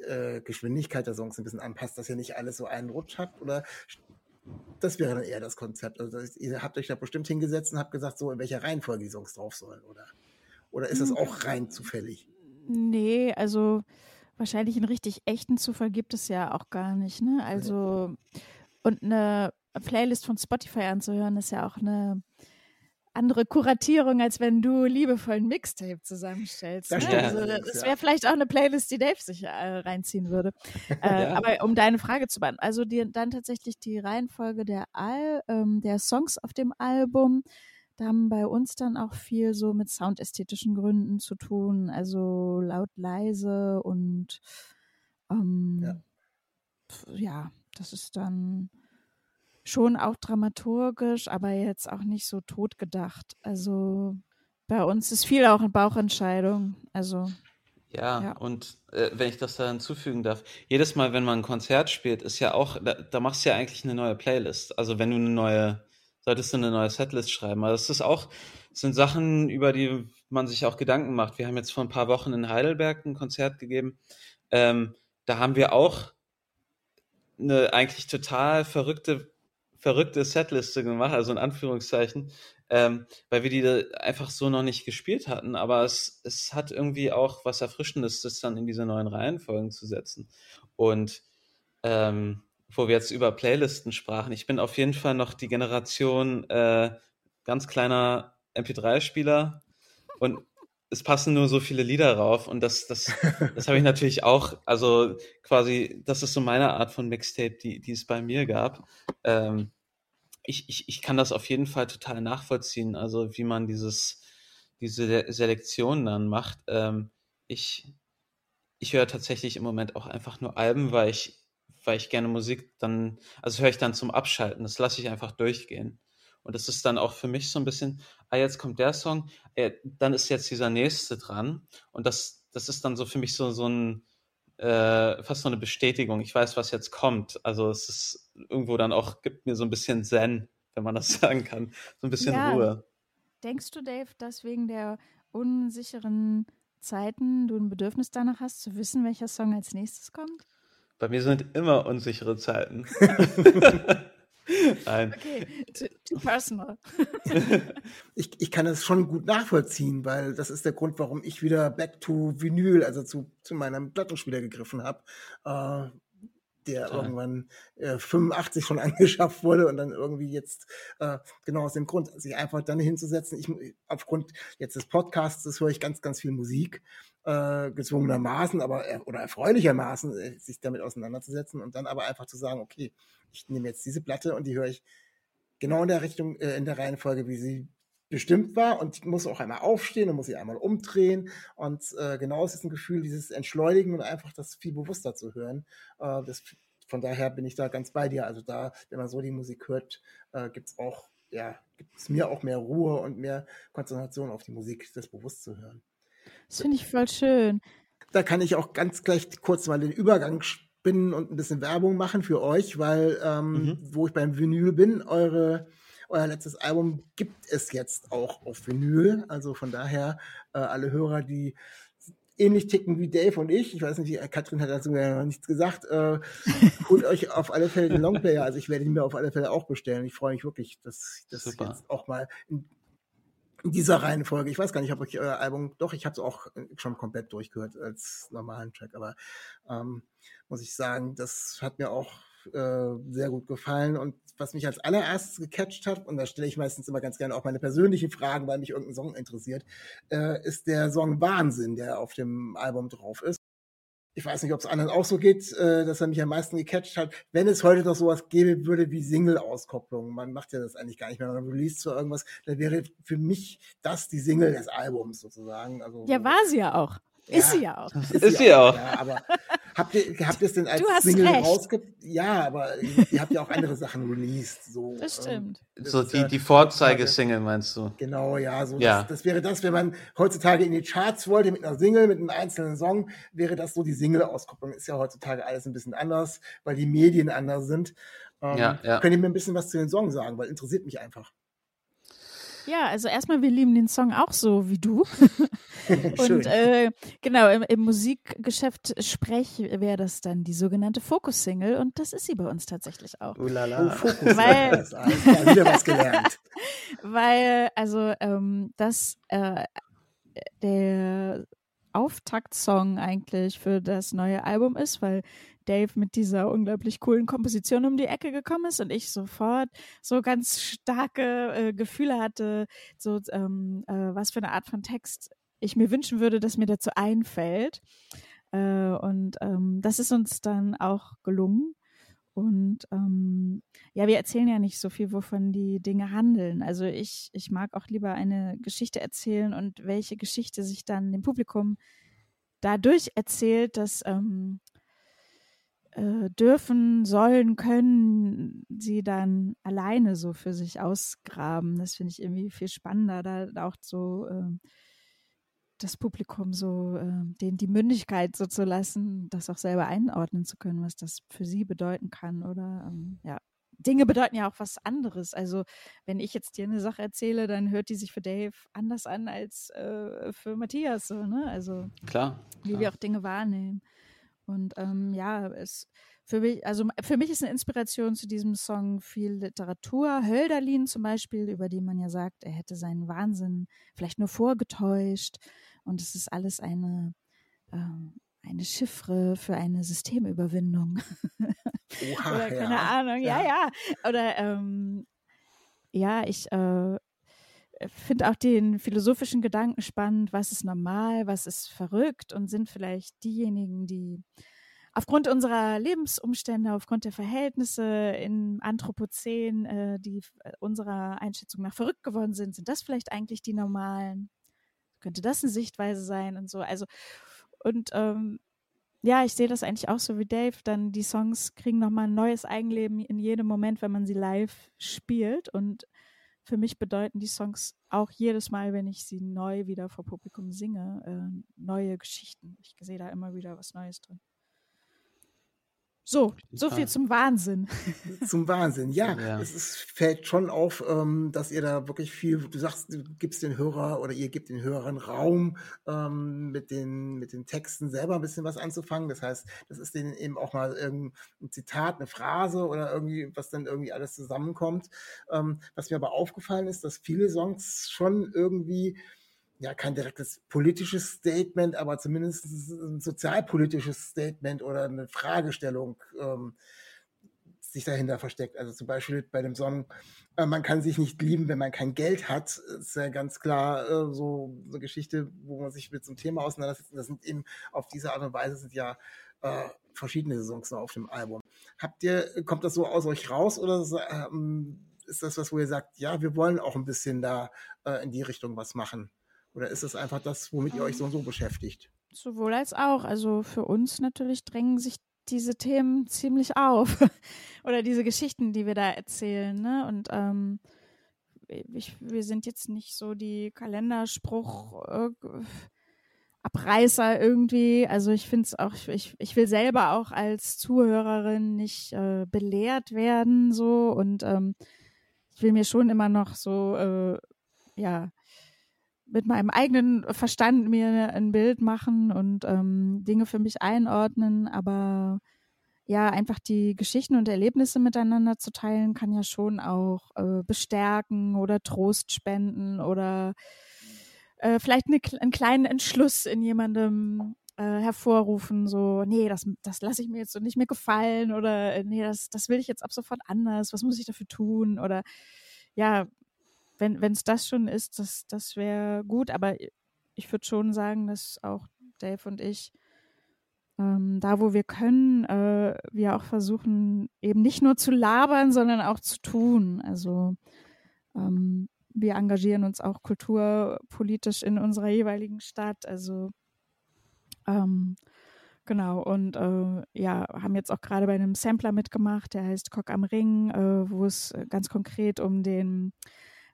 äh, Geschwindigkeit der Songs ein bisschen anpasst, dass ihr nicht alles so einen Rutsch habt? Oder das wäre dann eher das Konzept. Also ihr habt euch da bestimmt hingesetzt und habt gesagt, so in welcher Reihenfolge die Songs drauf sollen, oder? Oder ist das hm. auch rein zufällig? Nee, also wahrscheinlich einen richtig echten Zufall gibt es ja auch gar nicht. Ne? Also Und eine Playlist von Spotify anzuhören, ist ja auch eine andere Kuratierung, als wenn du liebevoll ein Mixtape zusammenstellst. Das Ne? Also, das ja. wäre vielleicht auch eine Playlist, die Dave sich äh, reinziehen würde. Äh, Ja. Aber um deine Frage zu beantworten, also die, dann tatsächlich die Reihenfolge der, Al ähm, der Songs auf dem Album, da haben bei uns dann auch viel so mit soundästhetischen Gründen zu tun, also laut, leise und ähm, Ja. ja, das ist dann schon auch dramaturgisch, aber jetzt auch nicht so totgedacht. Also bei uns ist viel auch eine Bauchentscheidung. Also Ja, Ja. und äh, wenn ich das da hinzufügen darf, jedes Mal, wenn man ein Konzert spielt, ist ja auch, da, da machst du ja eigentlich eine neue Playlist. Also wenn du eine neue, solltest du eine neue Setlist schreiben. Also das ist auch, das sind Sachen, über die man sich auch Gedanken macht. Wir haben jetzt vor ein paar Wochen in Heidelberg ein Konzert gegeben. Ähm, da haben wir auch eine eigentlich total verrückte, verrückte Setliste gemacht, also in Anführungszeichen, ähm, weil wir die einfach so noch nicht gespielt hatten. Aber es, es hat irgendwie auch was Erfrischendes, das dann in diese neuen Reihenfolgen zu setzen. Und ähm, wo wir jetzt über Playlisten sprachen, ich bin auf jeden Fall noch die Generation äh, ganz kleiner MP3-Spieler und es passen nur so viele Lieder rauf und das, das, das habe ich natürlich auch, also quasi, das ist so meine Art von Mixtape, die, die es bei mir gab. Ähm, ich, ich, ich kann das auf jeden Fall total nachvollziehen, also wie man dieses, diese Le- Selektion dann macht. Ähm, ich, ich höre tatsächlich im Moment auch einfach nur Alben, weil ich, weil ich gerne Musik dann, also höre ich dann zum Abschalten, das lasse ich einfach durchgehen. Und das ist dann auch für mich so ein bisschen, ah, jetzt kommt der Song, äh, dann ist jetzt dieser nächste dran. Und das, das ist dann so für mich so, so ein, äh, fast so eine Bestätigung. Ich weiß, was jetzt kommt. Also es ist irgendwo dann auch, gibt mir so ein bisschen Zen, wenn man das sagen kann. So ein bisschen Ja. Ruhe. denkst du, Dave, dass wegen der unsicheren Zeiten du ein Bedürfnis danach hast, zu wissen, welcher Song als nächstes kommt? Bei mir sind immer unsichere Zeiten. Nein. Okay, too, too personal. ich, ich kann das schon gut nachvollziehen, weil das ist der Grund, warum ich wieder back to Vinyl, also zu, zu meinem Plattenspieler gegriffen habe, äh, der Total. irgendwann äh, 85 schon angeschafft wurde und dann irgendwie jetzt äh, genau aus dem Grund, sich einfach dann hinzusetzen. Ich aufgrund jetzt des Podcasts, das höre ich ganz, ganz viel Musik, äh, gezwungenermaßen, aber er- oder erfreulichermaßen, äh, sich damit auseinanderzusetzen und dann aber einfach zu sagen, okay, ich nehme jetzt diese Platte und die höre ich genau in der Richtung, äh, in der Reihenfolge, wie sie bestimmt war und ich muss auch einmal aufstehen und muss sie einmal umdrehen und äh, genau ist es ein Gefühl, dieses Entschleunigen und einfach das viel bewusster zu hören. Äh, das, von daher bin ich da ganz bei dir. Also da, wenn man so die Musik hört, äh, gibt es auch, ja, gibt es mir auch mehr Ruhe und mehr Konzentration auf die Musik, das bewusst zu hören. Das finde ich voll schön. Da kann ich auch ganz gleich kurz mal den Übergang spinnen und ein bisschen Werbung machen für euch, weil ähm, Mhm. wo ich beim Vinyl bin, eure euer letztes Album gibt es jetzt auch auf Vinyl. Also von daher äh, alle Hörer, die ähnlich ticken wie Dave und ich. Ich weiß nicht, Katrin hat dazu ja noch nichts gesagt. Äh, holt euch auf alle Fälle den Longplayer. Also ich werde ihn mir auf alle Fälle auch bestellen. Ich freue mich wirklich, dass ich das Super. jetzt auch mal in, in dieser Reihenfolge. Ich weiß gar nicht, ob ich euer Album, doch, ich habe es auch schon komplett durchgehört als normalen Track, aber ähm, muss ich sagen, das hat mir auch äh, sehr gut gefallen. Und was mich als allererstes gecatcht hat, und da stelle ich meistens immer ganz gerne auch meine persönlichen Fragen, weil mich irgendein Song interessiert, äh, ist der Song Wahnsinn, der auf dem Album drauf ist. Ich weiß nicht, ob es anderen auch so geht, äh, dass er mich am meisten gecatcht hat. Wenn es heute noch sowas geben würde wie Single-Auskopplung, man macht ja das eigentlich gar nicht mehr, man release zu irgendwas, dann wäre für mich das die Single des Albums sozusagen. Also, Ja, war sie ja auch. Ist sie ja auch. Ist sie auch. Ja, aber habt ihr, habt ihr es denn als Du hast Single recht. rausge... Ja, aber ihr habt ja auch andere Sachen released. So, Das ähm, stimmt. das So ist die, ja die Vorzeigesingle meinst du? Genau, ja, so Ja. Das, das wäre das, wenn man heutzutage in die Charts wollte mit einer Single, mit einem einzelnen Song, wäre das so die Single-Auskopplung. Ist ja heutzutage alles ein bisschen anders, weil die Medien anders sind. Ähm, Ja, ja. Könnt ihr mir ein bisschen was zu den Songs sagen, weil interessiert mich einfach. Ja, also erstmal, wir lieben den Song auch so wie du. Und äh, genau, im, im Musikgeschäft Sprech wäre das dann die sogenannte Fokus-Single und das ist sie bei uns tatsächlich auch. oh, Ulala. Fokus. Weil- klar, wieder was gelernt. Weil, also, ähm, das äh, der Auftaktsong eigentlich für das neue Album ist, weil Dave mit dieser unglaublich coolen Komposition um die Ecke gekommen ist und ich sofort so ganz starke äh, Gefühle hatte, so ähm, äh, was für eine Art von Text ich mir wünschen würde, dass mir dazu einfällt. Äh, und ähm, das ist uns dann auch gelungen. Und ähm, ja, wir erzählen ja nicht so viel, wovon die Dinge handeln. Also ich, ich mag auch lieber eine Geschichte erzählen und welche Geschichte sich dann dem Publikum dadurch erzählt, dass ähm, äh, dürfen, sollen, können sie dann alleine so für sich ausgraben. Das finde ich irgendwie viel spannender, da auch so äh, das Publikum so, äh, denen die Mündigkeit so zu lassen, das auch selber einordnen zu können, was das für sie bedeuten kann. Oder ähm, ja, Dinge bedeuten ja auch was anderes. Also wenn ich jetzt dir eine Sache erzähle, dann hört die sich für Dave anders an als äh, für Matthias. So, ne? Also klar, wie klar. wir auch Dinge wahrnehmen. Und ähm, ja, es für mich, also für mich ist eine Inspiration zu diesem Song viel Literatur. Hölderlin zum Beispiel, über den man ja sagt, er hätte seinen Wahnsinn vielleicht nur vorgetäuscht. Und es ist alles eine, ähm, eine Chiffre für eine Systemüberwindung. Oha, Oder keine ja. Ahnung, ja, Ja. ja. Oder ähm, ja, ich äh, finde auch den philosophischen Gedanken spannend, was ist normal, was ist verrückt und sind vielleicht diejenigen, die aufgrund unserer Lebensumstände, aufgrund der Verhältnisse im Anthropozän, äh, die äh, unserer Einschätzung nach verrückt geworden sind, sind das vielleicht eigentlich die normalen? Könnte das eine Sichtweise sein und so? Also, und ähm, ja, ich sehe das eigentlich auch so wie Dave. Dann die Songs kriegen nochmal ein neues Eigenleben in jedem Moment, wenn man sie live spielt. Und für mich bedeuten die Songs auch jedes Mal, wenn ich sie neu wieder vor Publikum singe, äh, neue Geschichten. Ich sehe da immer wieder was Neues drin. So, so viel zum Wahnsinn. Zum Wahnsinn, ja. Ja. Es ist, fällt schon auf, ähm, dass ihr da wirklich viel, du sagst, du gibst den Hörer oder ihr gebt den Hörern Raum, ähm, mit, den, mit den Texten selber ein bisschen was anzufangen. Das heißt, das ist denen eben auch mal irgendein Zitat, eine Phrase oder irgendwie, was dann irgendwie alles zusammenkommt. Ähm, was mir aber aufgefallen ist, dass viele Songs schon irgendwie ja, kein direktes politisches Statement, aber zumindest ein sozialpolitisches Statement oder eine Fragestellung ähm, sich dahinter versteckt. Also zum Beispiel bei dem Song, äh, man kann sich nicht lieben, wenn man kein Geld hat, ist ja ganz klar äh, so eine Geschichte, wo man sich mit so einem Thema auseinandersetzt. Und das sind eben auf diese Art und Weise sind ja äh, verschiedene Songs auf dem Album. Habt ihr, kommt das so aus euch raus oder ähm, ist das was, wo ihr sagt, ja, wir wollen auch ein bisschen da äh, in die Richtung was machen? Oder ist es einfach das, womit ihr euch so und so beschäftigt? Sowohl als auch. Also für uns natürlich drängen sich diese Themen ziemlich auf. Oder diese Geschichten, die wir da erzählen. Ne? Und ähm, ich, wir sind jetzt nicht so die Kalenderspruch. Äh, Abreißer irgendwie. Also ich finde es auch, ich, ich will selber auch als Zuhörerin nicht äh, belehrt werden so und ähm, ich will mir schon immer noch so, äh, ja, mit meinem eigenen Verstand mir ein Bild machen und ähm, Dinge für mich einordnen, aber ja, einfach die Geschichten und Erlebnisse miteinander zu teilen, kann ja schon auch äh, bestärken oder Trost spenden oder äh, vielleicht eine, einen kleinen Entschluss in jemandem äh, hervorrufen, so, nee, das, das lasse ich mir jetzt so nicht mehr gefallen oder äh, nee, das, das will ich jetzt ab sofort anders, was muss ich dafür tun? Oder ja, wenn es das schon ist, das, das wäre gut, aber ich würde schon sagen, dass auch Dave und ich ähm, da, wo wir können, äh, wir auch versuchen, eben nicht nur zu labern, sondern auch zu tun. Also ähm, wir engagieren uns auch kulturpolitisch in unserer jeweiligen Stadt. Also ähm, genau und äh, ja, haben jetzt auch gerade bei einem Sampler mitgemacht, der heißt Cock am Ring, äh, wo es ganz konkret um den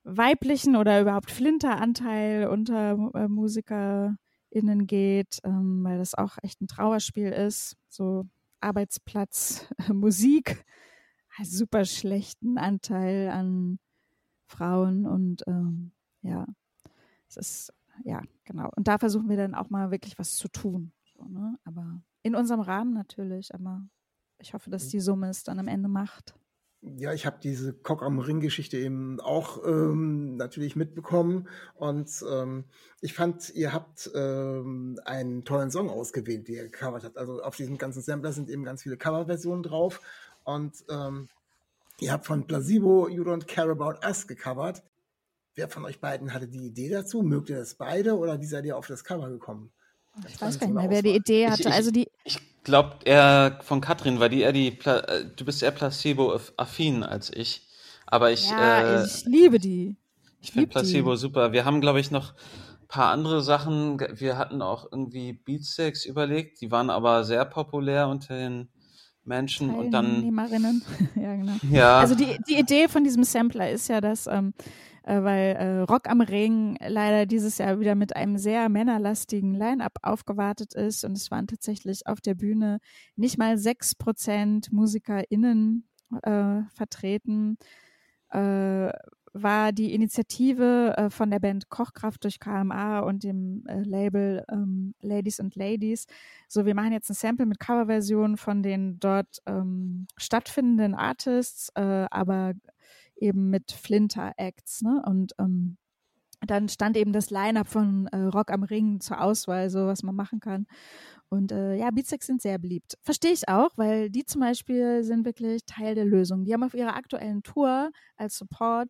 weiblichen oder überhaupt Flinteranteil unter äh, MusikerInnen geht, ähm, weil das auch echt ein Trauerspiel ist. So Arbeitsplatz, Musik, einen super schlechten Anteil an Frauen und ähm, ja, es ist, ja, genau. Und da versuchen wir dann auch mal wirklich was zu tun. So, ne? Aber in unserem Rahmen natürlich, aber ich hoffe, dass die Summe es dann am Ende macht. Ja, ich habe diese Cock am Ring-Geschichte eben auch ähm, natürlich mitbekommen und ähm, ich fand, ihr habt ähm, einen tollen Song ausgewählt, den ihr gecovert habt. Also auf diesem ganzen Sampler sind eben ganz viele Coverversionen drauf und ähm, ihr habt von Placebo You Don't Care About Us gecovert. Wer von euch beiden hatte die Idee dazu? Mögt ihr das beide oder wie seid ihr auf das Cover gekommen? Ich weiß gar nicht mehr, wer die Idee hatte. Ich, ich, also die, ich glaube, er von Katrin, weil die eher die, Pla äh, du bist eher Placebo-affin als ich. Aber ich, ja, äh, ich liebe die. ich finde lieb Placebo die. super. Wir haben, glaube ich, noch ein paar andere Sachen. Wir hatten auch irgendwie Beatsteaks überlegt. Die waren aber sehr populär unter den Menschen. Und dann, ja, genau. ja, Also die, die Idee von diesem Sampler ist ja, dass, ähm, äh, weil äh, Rock am Ring leider dieses Jahr wieder mit einem sehr männerlastigen Line-Up aufgewartet ist und es waren tatsächlich auf der Bühne nicht mal sechs Prozent MusikerInnen äh, vertreten, äh, war die Initiative äh, von der Band Kochkraft durch KMA und dem äh, Label ähm, Ladies and Ladies. So, wir machen jetzt ein Sample mit Coverversionen von den dort ähm, stattfindenden Artists, äh, aber eben mit Flinter-Acts. Ne? Und ähm, dann stand eben das Line-Up von äh, Rock am Ring zur Auswahl, so was man machen kann. Und äh, ja, Beatsex sind sehr beliebt. Verstehe ich auch, weil die zum Beispiel sind wirklich Teil der Lösung. Die haben auf ihrer aktuellen Tour als Support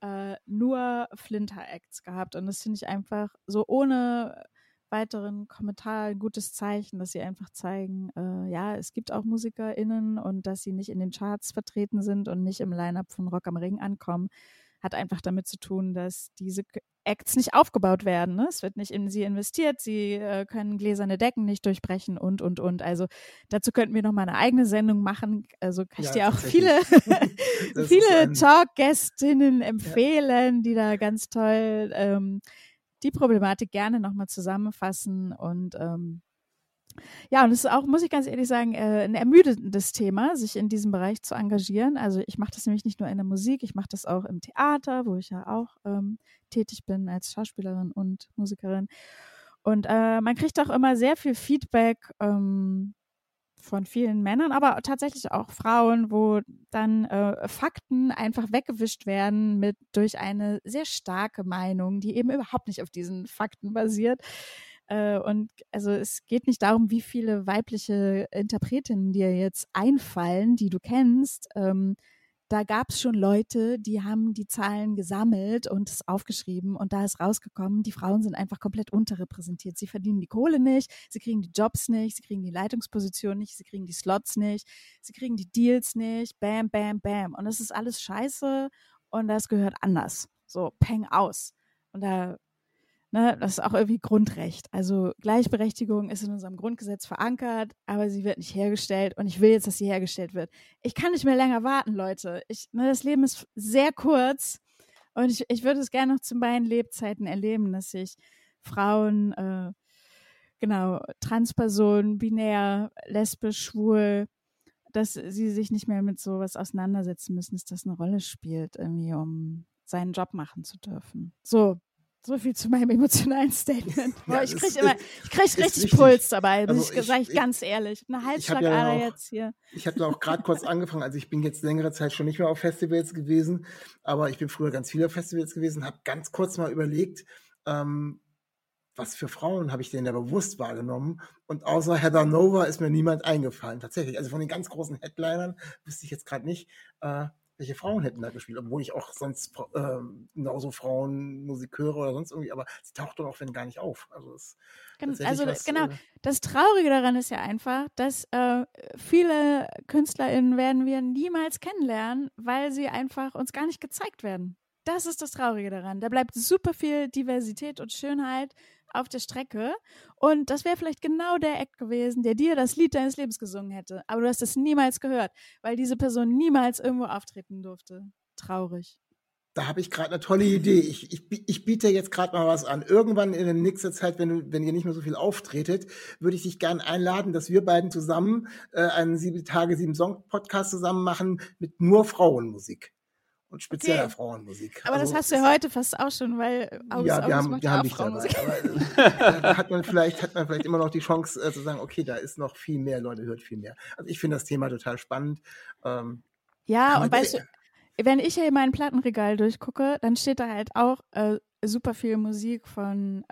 äh, nur Flinter-Acts gehabt. Und das finde ich einfach so ohne weiteren Kommentar ein gutes Zeichen, dass sie einfach zeigen, äh, ja, es gibt auch MusikerInnen und dass sie nicht in den Charts vertreten sind und nicht im Line-Up von Rock am Ring ankommen, hat einfach damit zu tun, dass diese Acts nicht aufgebaut werden. Ne? Es wird nicht in sie investiert, sie äh, können gläserne Decken nicht durchbrechen und, und, und. Also dazu könnten wir noch mal eine eigene Sendung machen. Also kann ich Ja, dir auch viele, viele Talkgästinnen empfehlen, die da ganz toll ähm, die Problematik gerne nochmal zusammenfassen und ähm, ja, und es ist auch, muss ich ganz ehrlich sagen, äh, ein ermüdendes Thema, sich in diesem Bereich zu engagieren. Also ich mache das nämlich nicht nur in der Musik, ich mache das auch im Theater, wo ich ja auch ähm, tätig bin als Schauspielerin und Musikerin. Und äh, man kriegt auch immer sehr viel Feedback ähm, von vielen Männern, aber tatsächlich auch Frauen, wo dann äh, Fakten einfach weggewischt werden mit durch eine sehr starke Meinung, die eben überhaupt nicht auf diesen Fakten basiert. Äh, und also es geht nicht darum, wie viele weibliche Interpretinnen dir jetzt einfallen, die du kennst. Ähm, da gab es schon Leute, die haben die Zahlen gesammelt und es aufgeschrieben und da ist rausgekommen, die Frauen sind einfach komplett unterrepräsentiert. Sie verdienen die Kohle nicht, sie kriegen die Jobs nicht, sie kriegen die Leitungsposition nicht, sie kriegen die Slots nicht, sie kriegen die Deals nicht, bam, bam, bam. Und das ist alles scheiße und das gehört anders. So, peng aus. Und da Ne, das ist auch irgendwie Grundrecht. Also Gleichberechtigung ist in unserem Grundgesetz verankert, aber sie wird nicht hergestellt und ich will jetzt, dass sie hergestellt wird. Ich kann nicht mehr länger warten, Leute. Ich, ne, das Leben ist sehr kurz und ich, ich würde es gerne noch zu meinen Lebzeiten erleben, dass sich Frauen, äh, genau, Transpersonen, binär, lesbisch, schwul, dass sie sich nicht mehr mit sowas auseinandersetzen müssen, dass das eine Rolle spielt, irgendwie, um seinen Job machen zu dürfen. So, so viel zu meinem emotionalen Statement. Ja, ich das krieg ist- immer, ich krieg richtig wichtig. Puls dabei, Also ich, ich- sag ich ganz ehrlich. Eine Halsschlagader ja jetzt hier. ich habe auch gerade kurz angefangen, also ich bin jetzt längere Zeit schon nicht mehr auf Festivals gewesen, aber ich bin früher ganz viel auf Festivals gewesen, habe ganz kurz mal überlegt, ähm, was für Frauen habe ich denn da bewusst wahrgenommen? Und außer Heather Nova ist mir niemand eingefallen, tatsächlich. Also von den ganz großen Headlinern wüsste ich jetzt gerade nicht, äh, welche Frauen hätten da gespielt, obwohl ich auch sonst ähm, genauso Frauenmusik höre oder sonst irgendwie, aber sie taucht doch auch wenn gar nicht auf. Also, es ist Gen- Also was, genau, äh, das Traurige daran ist ja einfach, dass äh, viele KünstlerInnen werden wir niemals kennenlernen, weil sie einfach uns gar nicht gezeigt werden. Das ist das Traurige daran. Da bleibt super viel Diversität und Schönheit auf der Strecke. Und das wäre vielleicht genau der Act gewesen, der dir das Lied deines Lebens gesungen hätte. Aber du hast es niemals gehört, weil diese Person niemals irgendwo auftreten durfte. Traurig. Da habe ich gerade eine tolle Idee. Ich, ich, ich biete jetzt gerade mal was an. Irgendwann in der nächsten Zeit, wenn, wenn ihr nicht mehr so viel auftretet, würde ich dich gerne einladen, dass wir beiden zusammen äh, einen sieben Tage, sieben Song Podcast zusammen machen mit nur Frauenmusik und spezieller Okay. Frauenmusik. Aber Also das hast du ja heute fast auch schon, weil August, ja, wir August haben, wir haben dich dabei. Frauenmusik. Aber äh, da hat man vielleicht, hat man vielleicht immer noch die Chance äh, zu sagen, okay, da ist noch viel mehr, Leute hört viel mehr. Also ich finde das Thema total spannend. Ähm, Ja, und weißt du, wenn ich hier in mein Plattenregal durchgucke, dann steht da halt auch äh, super viel Musik von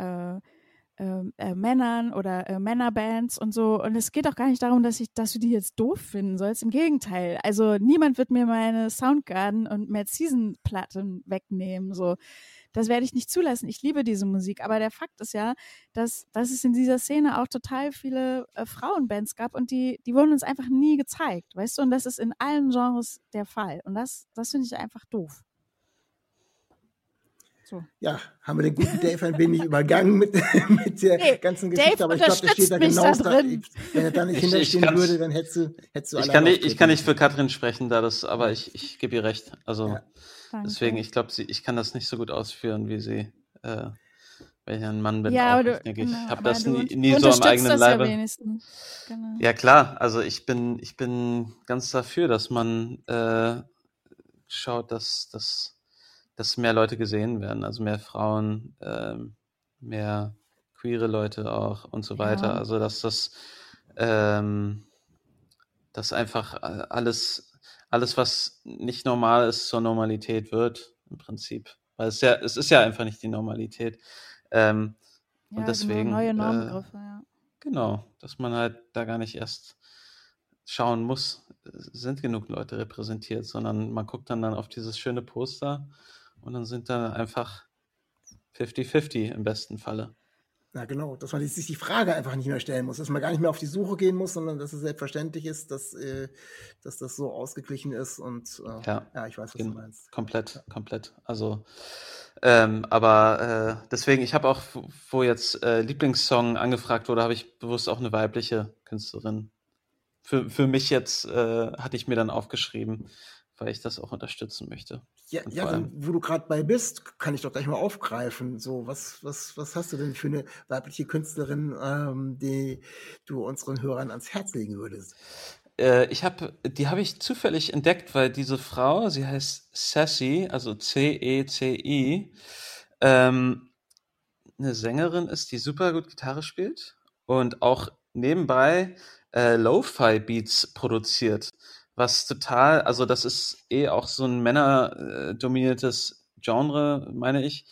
äh, äh, äh, Männern oder äh, Männerbands und so. Und es geht auch gar nicht darum, dass ich, dass du die jetzt doof finden sollst. Im Gegenteil. Also niemand wird mir meine Soundgarden und Mad Season Platten wegnehmen. So. Das werde ich nicht zulassen. Ich liebe diese Musik. Aber der Fakt ist ja, dass, dass es in dieser Szene auch total viele äh, Frauenbands gab und die, die wurden uns einfach nie gezeigt, weißt du? Und das ist in allen Genres der Fall. Und das, das finde ich einfach doof. So. Ja, haben wir den guten Dave ein wenig übergangen mit, mit der Nee, ganzen Dave Geschichte, aber ich glaube, der steht da genau da drin. Wenn er da nicht Ich- ich hinterstehen würde, dann hättest du, hättest du Ich kann, nicht, ich kann nicht für Katrin sprechen, da das, aber ich, ich gebe ihr recht. Also Ja. Deswegen, ich glaube, ich kann das nicht so gut ausführen, wie sie, äh, weil ich ein Mann bin. ja, auch. aber du, ich denke, ich genau, habe das du, nie, du nie so am eigenen das Leibe. Ja. Genau. Ja, klar. Also ich bin, ich bin ganz dafür, dass man äh, schaut, dass, dass, dass mehr Leute gesehen werden. Also mehr Frauen, ähm, mehr queere Leute auch und so weiter. Ja. Also dass das, ähm, dass einfach äh, alles, alles, was nicht normal ist, zur Normalität wird, im Prinzip. Weil es ja, es ist ja einfach nicht die Normalität. Ähm, Ja, und deswegen, Genau, neue äh, Normbegriffe, ja. Genau, dass man halt da gar nicht erst schauen muss, sind genug Leute repräsentiert, sondern man guckt dann, dann auf dieses schöne Poster und dann sind da einfach 50-50 im besten Falle. Ja, genau, dass man sich die Frage einfach nicht mehr stellen muss, dass man gar nicht mehr auf die Suche gehen muss, sondern dass es selbstverständlich ist, dass, äh, dass das so ausgeglichen ist und äh, Ja, ja, ich weiß, was du meinst. Komplett, komplett. Also, ähm, aber äh, deswegen, ich habe auch, wo- wo jetzt äh, Lieblingssong angefragt wurde, habe ich bewusst auch eine weibliche Künstlerin. Für, für mich jetzt äh, hatte ich mir dann aufgeschrieben, weil ich das auch unterstützen möchte. Ja, ja allem- wo du gerade bei bist, kann ich doch gleich mal aufgreifen. So, was, was, was hast du denn für eine weibliche Künstlerin, ähm, die du unseren Hörern ans Herz legen würdest? Äh, ich habe, die habe ich zufällig entdeckt, weil diese Frau, sie heißt Sassy, also C-E-C-I, ähm, eine Sängerin ist, die super gut Gitarre spielt und auch nebenbei äh, Lo-Fi-Beats produziert, was total, also das ist eh auch so ein männerdominiertes Genre, meine ich.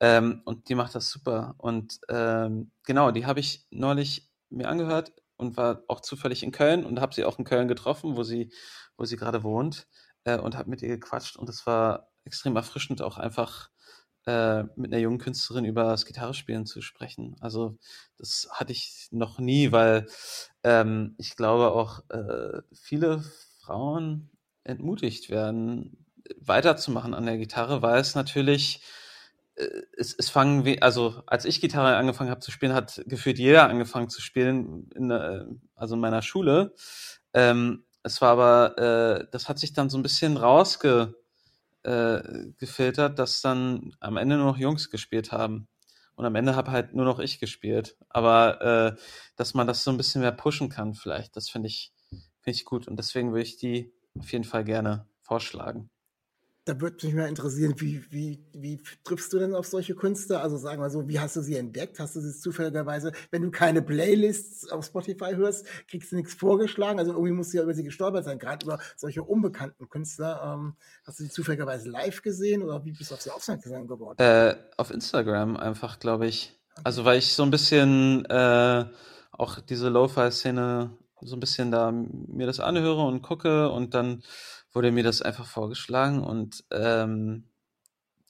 Ähm, und die macht das super. Und ähm, genau, die habe ich neulich mir angehört und war auch zufällig in Köln und habe sie auch in Köln getroffen, wo sie, wo sie gerade wohnt äh, und habe mit ihr gequatscht und es war extrem erfrischend, auch einfach äh, mit einer jungen Künstlerin über das Gitarrespielen zu sprechen. Also das hatte ich noch nie, weil ähm, ich glaube auch äh, viele Frauen entmutigt werden, weiterzumachen an der Gitarre, weil es natürlich äh, es, es fangen, we- also als ich Gitarre angefangen habe zu spielen, hat gefühlt jeder angefangen zu spielen, in, der- also in meiner Schule. Ähm, es war aber, äh, das hat sich dann so ein bisschen rausge, äh, dass dann am Ende nur noch Jungs gespielt haben. Und am Ende habe halt nur noch ich gespielt. Aber äh, dass man das so ein bisschen mehr pushen kann, vielleicht, das finde ich, finde ich gut. Und deswegen würde ich die auf jeden Fall gerne vorschlagen. Da würde mich mal interessieren, wie, wie, wie triffst du denn auf solche Künstler? Also sagen wir so, wie hast du sie entdeckt? Hast du sie zufälligerweise, wenn du keine Playlists auf Spotify hörst, kriegst du nichts vorgeschlagen? Also irgendwie musst du ja über sie gestolpert sein, gerade über solche unbekannten Künstler. Ähm, hast du sie zufälligerweise live gesehen oder wie bist du auf sie aufmerksam geworden? Äh, auf Instagram einfach, glaube ich. Also weil ich so ein bisschen äh, auch diese Lo-Fi-Szene so ein bisschen da mir das anhöre und gucke und dann wurde mir das einfach vorgeschlagen und ähm,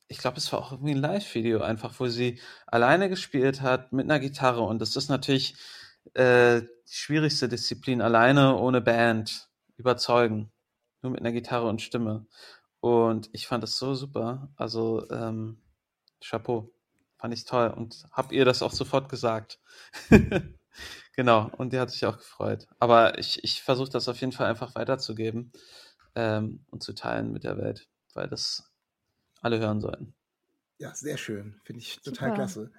ich glaube, es war auch irgendwie ein Live-Video einfach, wo sie alleine gespielt hat mit einer Gitarre und das ist natürlich äh, die schwierigste Disziplin, alleine ohne Band überzeugen, nur mit einer Gitarre und Stimme. Und ich fand das so super. Also ähm, Chapeau, fand ich toll und hab ihr das auch sofort gesagt. genau, und die hat sich auch gefreut. Aber ich, ich versuche das auf jeden Fall einfach weiterzugeben ähm, und zu teilen mit der Welt, weil das alle hören sollten. Ja, sehr schön. Finde ich total Super. klasse.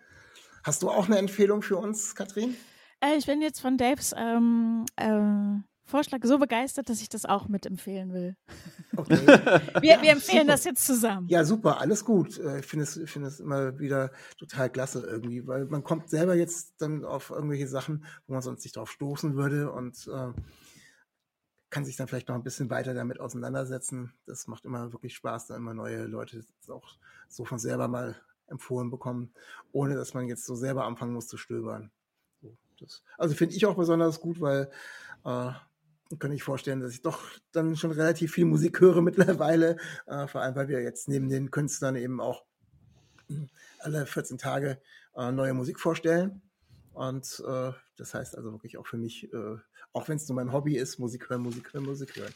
Hast du auch eine Empfehlung für uns, Katrin? Äh, ich bin jetzt von Daves ähm, äh, Vorschlag so begeistert, dass ich das auch mitempfehlen will. Okay. Wir, wir empfehlen super. das jetzt zusammen. Ja, super, alles gut. Äh, Ich finde es, ich finde es immer wieder total klasse irgendwie, weil man kommt selber jetzt dann auf irgendwelche Sachen, wo man sonst nicht drauf stoßen würde und äh, kann sich dann vielleicht noch ein bisschen weiter damit auseinandersetzen. Das macht immer wirklich Spaß, da immer neue Leute auch so von selber mal empfohlen bekommen, ohne dass man jetzt so selber anfangen muss zu stöbern. Das, also finde ich auch besonders gut, weil äh, kann ich vorstellen, dass ich doch dann schon relativ viel Musik höre mittlerweile, äh, vor allem weil wir jetzt neben den Künstlern eben auch alle 14 Tage äh, neue Musik vorstellen. Und äh, das heißt also wirklich auch für mich, äh, auch wenn es nur mein Hobby ist, Musik hören, Musik hören, Musik hören.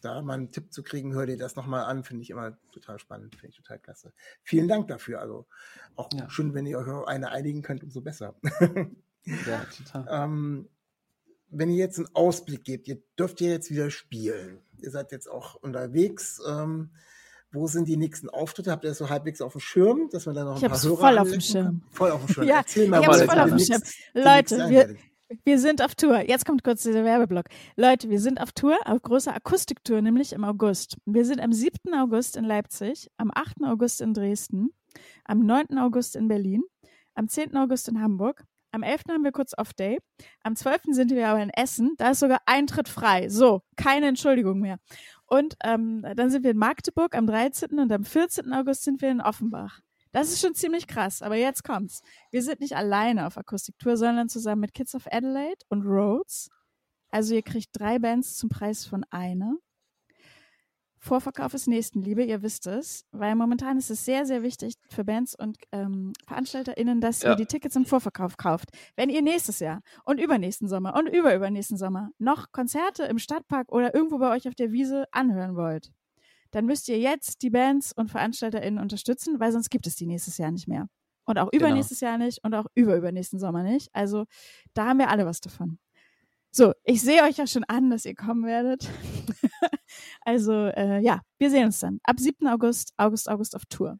Da mal einen Tipp zu kriegen, hör dir das nochmal an, finde ich immer total spannend, finde ich total klasse. Vielen Dank dafür. Also auch ja. schön, wenn ihr euch auf eine einigen könnt, umso besser. ja, total. ähm, wenn ihr jetzt einen Ausblick gebt, ihr dürft ja jetzt wieder spielen. Ihr seid jetzt auch unterwegs. Ähm, wo sind die nächsten Auftritte? Habt ihr das so halbwegs auf dem Schirm, dass man dann noch ein ich paar Hörer voll auf dem Schirm. Voll auf dem Schirm. ja, Erzähl mal ich hab's voll auf dem Schirm. Leute, wir, wir sind auf Tour. Jetzt kommt kurz dieser Werbeblock. Leute, wir sind auf Tour, auf großer Akustiktour, nämlich im August. Wir sind am 7. August in Leipzig, am 8. August in Dresden, am 9. August in Berlin, am 10. August in Hamburg, am 11. haben wir kurz Off-Day. Am 12. sind wir aber in Essen. Da ist sogar Eintritt frei. So, keine Entschuldigung mehr. Und ähm, dann sind wir in Magdeburg am 13. und am 14. August sind wir in Offenbach. Das ist schon ziemlich krass, aber jetzt kommt's. Wir sind nicht alleine auf Akustiktour, sondern zusammen mit Kids of Adelaide und Rhodes. Also ihr kriegt drei Bands zum Preis von einer. Vorverkauf ist Nächstenliebe, ihr wisst es, weil momentan ist es sehr, sehr wichtig für Bands und ähm, VeranstalterInnen, dass ja. ihr die Tickets im Vorverkauf kauft. Wenn ihr nächstes Jahr und übernächsten Sommer und überübernächsten Sommer noch Konzerte im Stadtpark oder irgendwo bei euch auf der Wiese anhören wollt, dann müsst ihr jetzt die Bands und VeranstalterInnen unterstützen, weil sonst gibt es die nächstes Jahr nicht mehr. Und auch genau. übernächstes genau. Jahr nicht und auch überübernächsten Sommer nicht. Also da haben wir alle was davon. So, ich sehe euch ja schon an, dass ihr kommen werdet. also äh, ja, wir sehen uns dann. Ab 7. August, August, August auf Tour.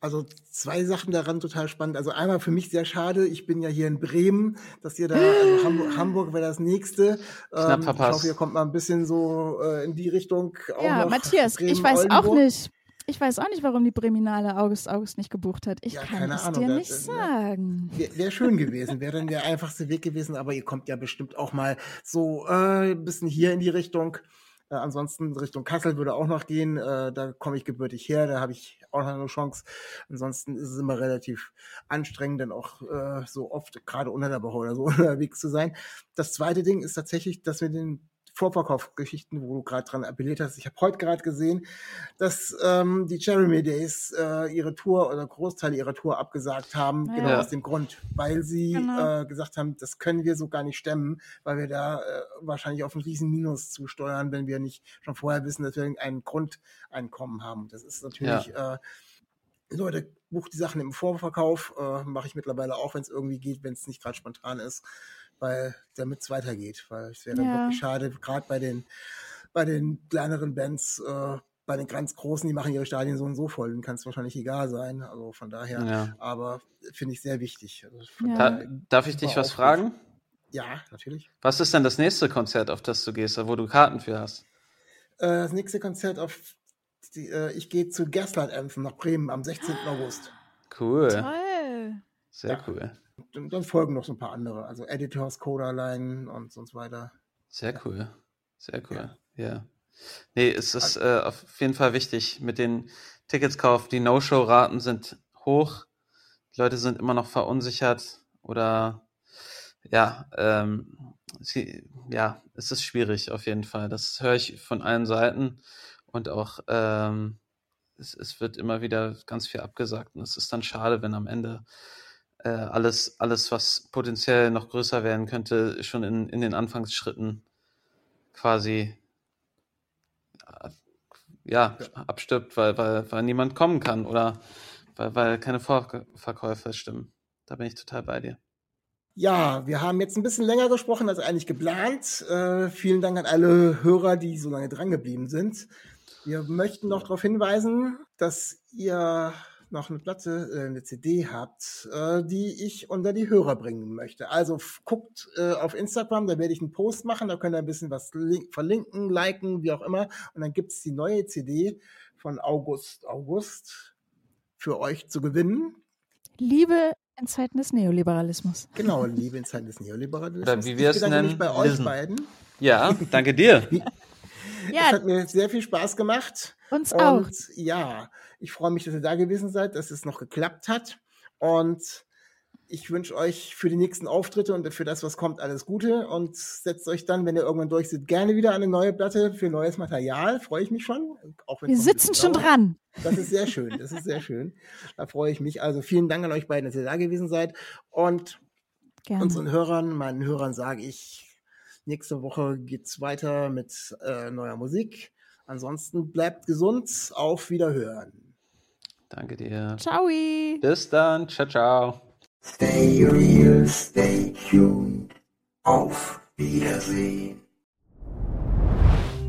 Also zwei Sachen daran total spannend. Also einmal für mich sehr schade, ich bin ja hier in Bremen, dass ihr da, also Hamburg, Hamburg wäre das nächste. Ähm, ich hoffe, ihr kommt mal ein bisschen so äh, in die Richtung. ja, Matthias, Bremen, ich weiß Oldenburg. auch nicht, ich weiß auch nicht, warum die Breminale August August nicht gebucht hat. Ich ja, kann es Ahnung, dir nicht das, sagen. Wäre wär schön gewesen, wäre dann der einfachste Weg gewesen, aber ihr kommt ja bestimmt auch mal so äh, ein bisschen hier in die Richtung. Äh, ansonsten Richtung Kassel würde auch noch gehen. Äh, da komme ich gebürtig her, da habe ich auch noch eine Chance. Ansonsten ist es immer relativ anstrengend, dann auch äh, so oft gerade unter der Woche oder so unterwegs zu sein. Das zweite Ding ist tatsächlich, dass wir den Vorverkaufsgeschichten, wo du gerade dran appelliert hast. Ich habe heute gerade gesehen, dass ähm, die Jeremy Days äh, ihre Tour oder Großteile ihrer Tour abgesagt haben, ja. genau aus dem Grund, weil sie genau. äh, gesagt haben, das können wir so gar nicht stemmen, weil wir da äh, wahrscheinlich auf einen riesen Minus zusteuern, wenn wir nicht schon vorher wissen, dass wir irgendein Grundeinkommen haben. Das ist natürlich ja. äh, Leute, bucht die Sachen im Vorverkauf, äh, mache ich mittlerweile auch, wenn es irgendwie geht, wenn es nicht gerade spontan ist weil damit es weitergeht. Weil es wäre ja. wirklich schade, gerade bei den, bei den kleineren Bands, äh, bei den ganz großen, die machen ihre Stadien so und so voll, dann kann es wahrscheinlich egal sein. Also von daher, ja. aber finde ich sehr wichtig. Also ja. da, darf ich dich was fragen? Ja, natürlich. Was ist denn das nächste Konzert, auf das du gehst, wo du Karten für hast? Äh, das nächste Konzert auf die, äh, ich gehe zu Gaslight Anthem nach Bremen am 16. August. Cool. Toll. Sehr ja. cool. Dann, dann, folgen noch so ein paar andere, also Editors, Coderline und so weiter. Sehr cool. Sehr cool. Ja. ja. Nee, es ist äh, auf jeden Fall wichtig mit den Tickets kaufen. Die No-Show-Raten sind hoch. Die Leute sind immer noch verunsichert oder ja, ähm, sie, ja, es ist schwierig auf jeden Fall. Das höre ich von allen Seiten und auch ähm, es, es wird immer wieder ganz viel abgesagt und es ist dann schade, wenn am Ende äh, alles, alles, was potenziell noch größer werden könnte, schon in, in den Anfangsschritten quasi äh, ja, abstirbt, weil, weil, weil niemand kommen kann oder weil, weil keine Vorverkäufe stimmen. Da bin ich total bei dir. Ja, wir haben jetzt ein bisschen länger gesprochen als eigentlich geplant. Äh, vielen Dank an alle Hörer, die so lange drangeblieben sind. Wir möchten noch darauf hinweisen, dass ihr noch eine Platte, äh, eine CD habt, äh, die ich unter die Hörer bringen möchte. Also guckt äh, auf Instagram, da werde ich einen Post machen, da könnt ihr ein bisschen was verlinken, liken, wie auch immer. Und dann gibt's die neue CD von August August für euch zu gewinnen. Liebe in Zeiten des Neoliberalismus. Genau, Liebe in Zeiten des Neoliberalismus. Oder wie wir es nennen, mich bei euch beiden. Ja, danke dir. Ja. Es hat mir sehr viel Spaß gemacht. Uns und, auch. Ja, ich freue mich, dass ihr da gewesen seid, dass es noch geklappt hat. Und ich wünsche euch für die nächsten Auftritte und für das, was kommt, alles Gute und setzt euch dann, wenn ihr irgendwann durch seid, gerne wieder an eine neue Platte für neues Material. Freue ich mich schon. Wir sitzen schon dauert. dran. Das ist sehr schön. Das ist sehr schön. Da freue ich mich. Also vielen Dank an euch beiden, dass ihr da gewesen seid. Und gerne. unseren Hörern, meinen Hörern sage ich, nächste Woche geht's weiter mit äh, neuer Musik. Ansonsten bleibt gesund. Auf Wiederhören. Danke dir. Ciao. Bis dann. Ciao, ciao. Stay real, stay tuned. Auf Wiedersehen.